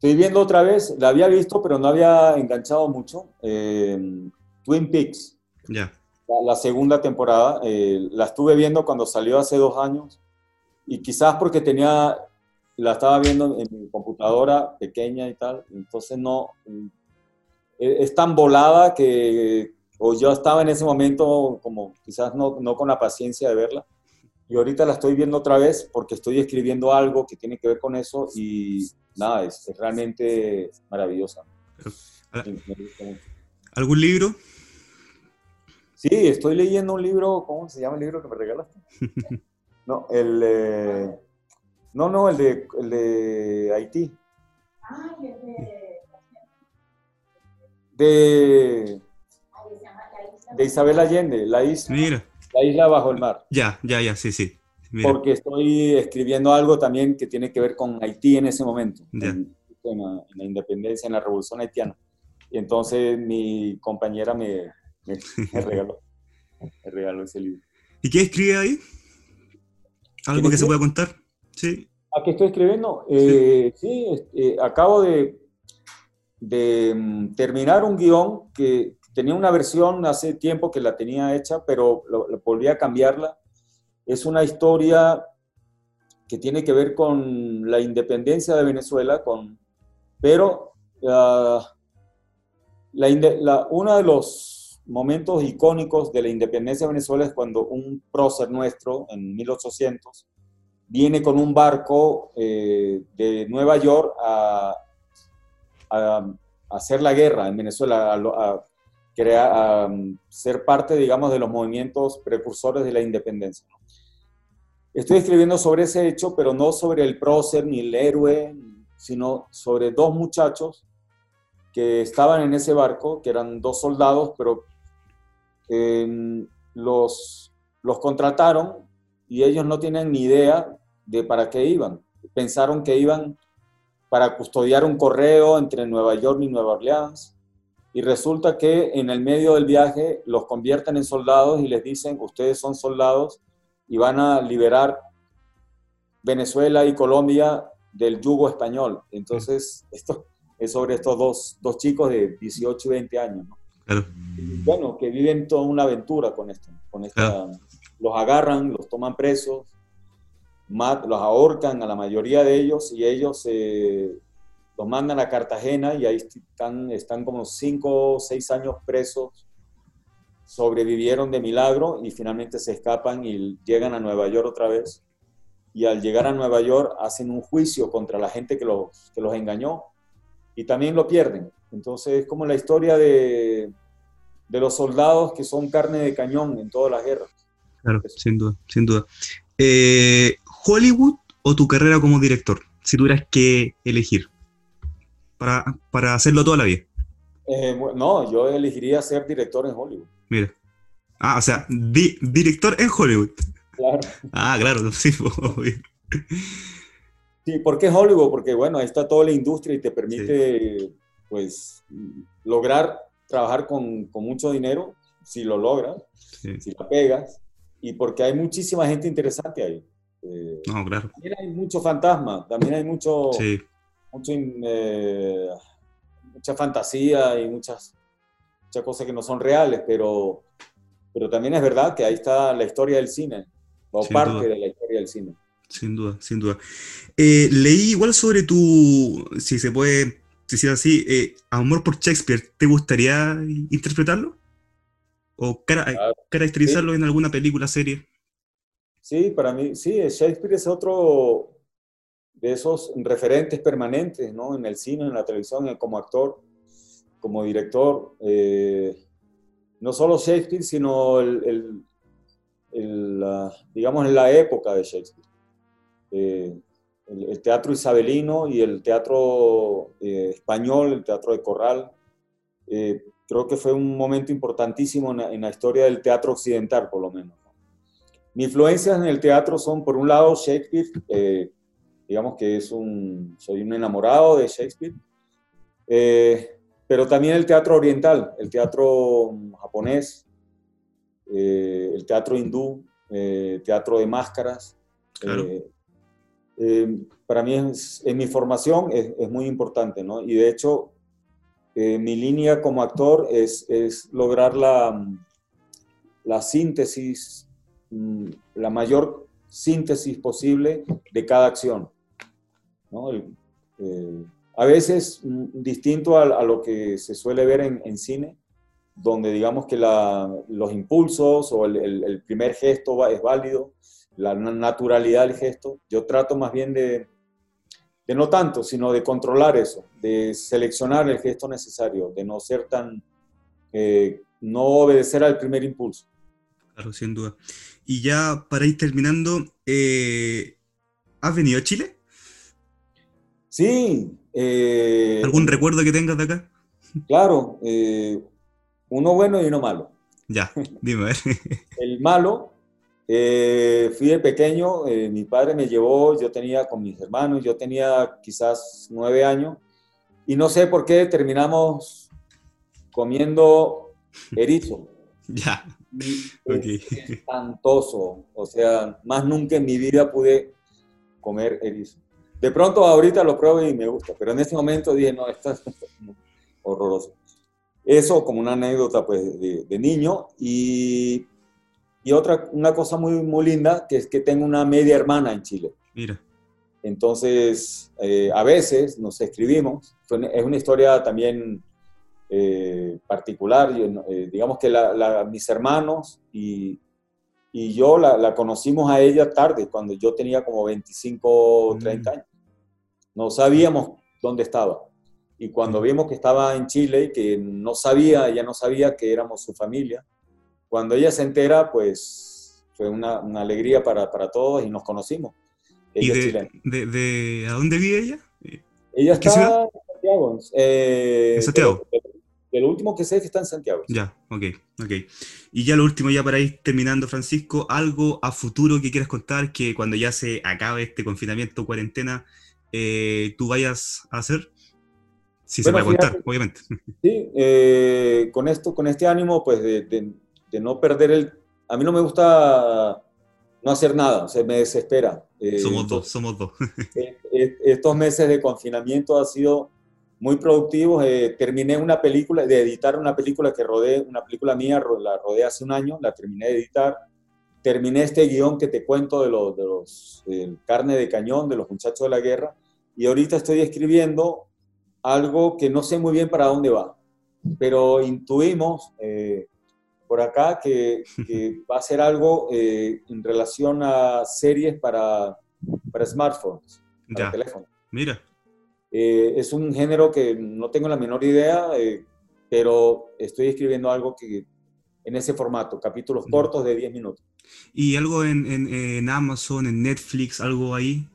S2: viendo otra vez, la había visto, pero no había enganchado mucho. Eh, Twin Peaks.
S1: Ya.
S2: La, segunda temporada. Eh, la estuve viendo cuando salió hace dos años. Y quizás porque tenía, la estaba viendo en mi computadora pequeña y tal. Entonces no. Eh, es tan volada que. O yo estaba en ese momento como quizás no, no con la paciencia de verla y ahorita la estoy viendo otra vez porque estoy escribiendo algo que tiene que ver con eso y nada, es, realmente maravillosa.
S1: ¿Algún libro?
S2: Sí, estoy leyendo un libro, ¿cómo se llama el libro que me regalaste? no, el... no, no, el de, el de Haití. Ah, de... De Isabel Allende, la isla. Mira. La isla bajo el mar.
S1: Ya, ya, ya, sí, sí.
S2: Porque estoy escribiendo algo también que tiene que ver con Haití en ese momento, en, la, independencia, en la revolución haitiana. Y entonces mi compañera me, regaló, me regaló ese libro.
S1: ¿Y qué escribe ahí? ¿Algo que se pueda contar? Sí.
S2: ¿A qué estoy escribiendo? Eh, sí, eh, acabo de, de mm, terminar un guion que, tenía una versión hace tiempo que la tenía hecha, pero volví a cambiarla. Es una historia que tiene que ver con la independencia de Venezuela, con, pero uh, la, uno de los momentos icónicos de la independencia de Venezuela es cuando un prócer nuestro, en 1800, viene con un barco eh, de Nueva York a, hacer la guerra en Venezuela, a, crea, ser parte, digamos, de los movimientos precursores de la independencia. Estoy escribiendo sobre ese hecho, pero no sobre el prócer ni el héroe, sino sobre dos muchachos que estaban en ese barco, que eran dos soldados, pero em, los, los contrataron y ellos no tienen ni idea de para qué iban. Pensaron que iban para custodiar un correo entre Nueva York y Nueva Orleans y resulta que en el medio del viaje los convierten en soldados y les dicen, ustedes son soldados y van a liberar Venezuela y Colombia del yugo español. Entonces, esto es sobre estos dos, dos chicos de 18 y 20 años. Bueno, que viven toda una aventura con esto. Con esta, Los agarran, los toman presos, los ahorcan a la mayoría de ellos y ellos eh, los mandan a Cartagena y ahí están, están como cinco o seis años presos, sobrevivieron de milagro y finalmente se escapan y llegan a Nueva York otra vez. Y al llegar a Nueva York hacen un juicio contra la gente que los, que los engañó y también lo pierden. Entonces es como la historia de, de los soldados que son carne de cañón en todas las guerras.
S1: Claro, sin duda, sin duda. Eh, ¿Hollywood o tu carrera como director? Si tuvieras que elegir para, para hacerlo toda la vida?
S2: Eh, no, yo elegiría ser director en Hollywood.
S1: Mira. Ah, o sea, director en Hollywood. Claro. Ah, claro, sí,
S2: Sí, ¿por qué Hollywood? Porque bueno, ahí está toda la industria y te permite, pues, lograr trabajar con, con, mucho dinero, si lo logras, si la pegas, y porque hay muchísima gente interesante ahí.
S1: Eh, no, claro.
S2: También hay mucho fantasma, también hay mucho... Sí mucho, eh, mucha fantasía y muchas, muchas cosas que no son reales, pero, pero también es verdad que ahí está la historia del cine, o parte de la historia del cine.
S1: Sin duda, sin duda. Eh, leí igual sobre tu, si se puede decir así, eh, amor por Shakespeare. ¿Te gustaría interpretarlo? ¿O caracterizarlo en alguna película, serie?
S2: Sí, para mí, sí, Shakespeare es otro, de esos referentes permanentes ¿no? en el cine, en la televisión, como actor, como director. Eh, no solo Shakespeare, sino el, digamos en la época de Shakespeare. Eh, el, teatro isabelino y el teatro eh, español, el teatro de corral. creo que fue un momento importantísimo en la, historia del teatro occidental, por lo menos. Mis influencias en el teatro son, por un lado, Shakespeare, digamos que es un, soy un enamorado de Shakespeare, eh, pero también el teatro oriental, el teatro japonés, eh, el teatro hindú, eh, teatro de máscaras. eh, para mí es, en mi formación es, es, muy importante, ¿no? Y de hecho, eh, mi línea como actor es, es lograr la, la síntesis, mm, la mayor síntesis posible de cada acción. ¿No? Eh, a veces mm, distinto a, a, lo que se suele ver en, en cine, donde digamos que la, los impulsos o el, el, el, primer gesto va, es válido, la naturalidad del gesto. Yo trato más bien de, de no tanto, sino de controlar eso, de seleccionar el gesto necesario, de no ser tan, eh, no obedecer al primer impulso.
S1: Claro, sin duda. Y ya para ir terminando, eh, ¿has venido a Chile?
S2: Sí.
S1: Eh, ¿Algún recuerdo que tengas de acá?
S2: Claro, eh, uno bueno y uno malo.
S1: Ya, dime a ver.
S2: El malo, eh, fui de pequeño, eh, mi padre me llevó, yo tenía con mis hermanos, yo tenía quizás nueve años, y no sé por qué terminamos comiendo erizo.
S1: Ya.
S2: Okay. Espantoso. O sea, más nunca en mi vida pude comer erizo. De pronto ahorita lo pruebo y me gusta, pero en ese momento dije, no, esto es horroroso. Eso como una anécdota pues, de, de niño. Y, y, otra, una cosa muy, muy linda, que es que tengo una media hermana en Chile.
S1: Mira.
S2: Entonces, eh, a veces nos escribimos. Es una historia también eh, particular. Eh, digamos que la, la, mis hermanos y, y yo la, la, conocimos a ella tarde, cuando yo tenía como 25 o 30 años. No sabíamos dónde estaba. Y cuando vimos que estaba en Chile y que no sabía, ella no sabía que éramos su familia, cuando ella se entera, pues fue una, una alegría para, para, todos y nos conocimos.
S1: Ella ¿Y de, de, de, a dónde vive ella?
S2: Ella está ciudad? en Santiago. Eh,
S1: ¿En Santiago?
S2: De, de, lo último que sé es que está en Santiago.
S1: Ya, ok, ok. Y ya lo último, ya para ir terminando, Francisco, algo a futuro que quieras contar que cuando ya se acabe este confinamiento, cuarentena, eh, tú vayas a hacer? Si bueno, se puede contar, fíjate, obviamente.
S2: Sí, eh, con esto, con este ánimo, pues de, de, de, no perder el... A mí no me gusta no hacer nada, o sea, me desespera.
S1: Eh, somos dos, somos dos.
S2: estos meses de confinamiento han sido muy productivos. Eh, terminé una película, de editar una película que rodé, una película mía, la rodé hace un año, la terminé de editar. Terminé este guion que te cuento de los, de los de carne de cañón, de los muchachos de la guerra, y ahorita estoy escribiendo algo que no sé muy bien para dónde va, pero intuimos eh, por acá que, que, va a ser algo eh, en relación a series para, para smartphones, para
S1: ya. teléfonos. Mira.
S2: Eh, es un género que no tengo la menor idea, eh, pero estoy escribiendo algo que en ese formato, capítulos cortos de 10 minutos.
S1: ¿Y algo en, en, en, Amazon, en Netflix, algo ahí?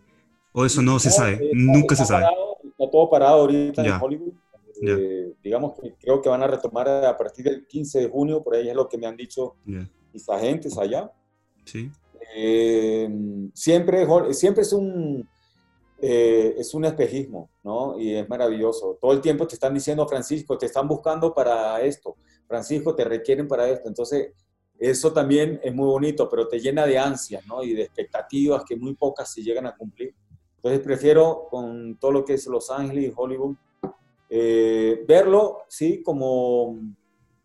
S1: ¿O eso no, no se sabe? Está, Nunca
S2: está
S1: se sabe.
S2: Está todo parado ahorita ya. en Hollywood. Eh, digamos que creo que van a retomar a partir del 15 de junio, por ahí es lo que me han dicho
S1: yeah.
S2: mis agentes allá.
S1: Sí.
S2: Eh, siempre, siempre es un, eh, es un espejismo, ¿no? Y es maravilloso. Todo el tiempo te están diciendo, Francisco, te están buscando para esto. Francisco, te requieren para esto. Entonces, eso también es muy bonito, pero te llena de ansias, ¿no? Y de expectativas que muy pocas se llegan a cumplir. Entonces, prefiero con todo lo que es Los Ángeles y Hollywood, eh, verlo, sí, como,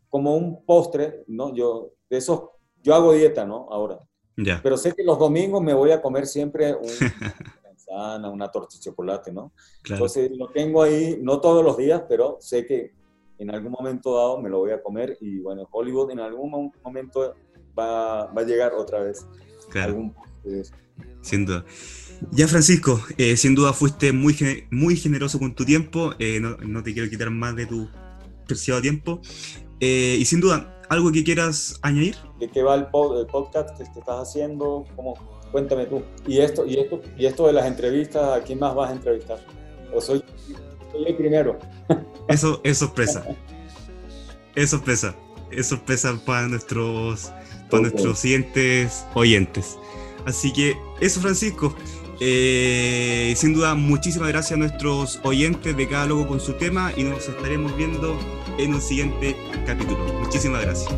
S2: como un postre, ¿no? Yo, de esos, yo hago dieta, ¿no? Ahora.
S1: Yeah.
S2: Pero sé que los domingos me voy a comer siempre un, una torta de chocolate, ¿no?
S1: Claro.
S2: Entonces lo tengo ahí, no todos los días, pero sé que en algún momento dado me lo voy a comer y bueno, Hollywood en algún momento va, va a llegar otra vez.
S1: Claro. Algún, Sin duda. Ya, Francisco, eh, sin duda fuiste muy, muy generoso con tu tiempo. Eh, no, no, te quiero quitar más de tu preciado tiempo. Eh, y sin duda, ¿algo que quieras añadir?
S2: ¿De qué va el, pod, el podcast que te estás haciendo? ¿Cómo? Cuéntame tú. ¿Y esto, y, esto, ¿Y esto de las entrevistas, a quién más vas a entrevistar? ¿O soy, soy el primero?
S1: Eso es sorpresa. Es sorpresa. Es sorpresa para nuestros, para okay. nuestros siguientes oyentes. Así que eso, Francisco. Eh, sin duda, muchísimas gracias a nuestros oyentes de cada logo con su tema y nos estaremos viendo en un siguiente capítulo. Muchísimas gracias.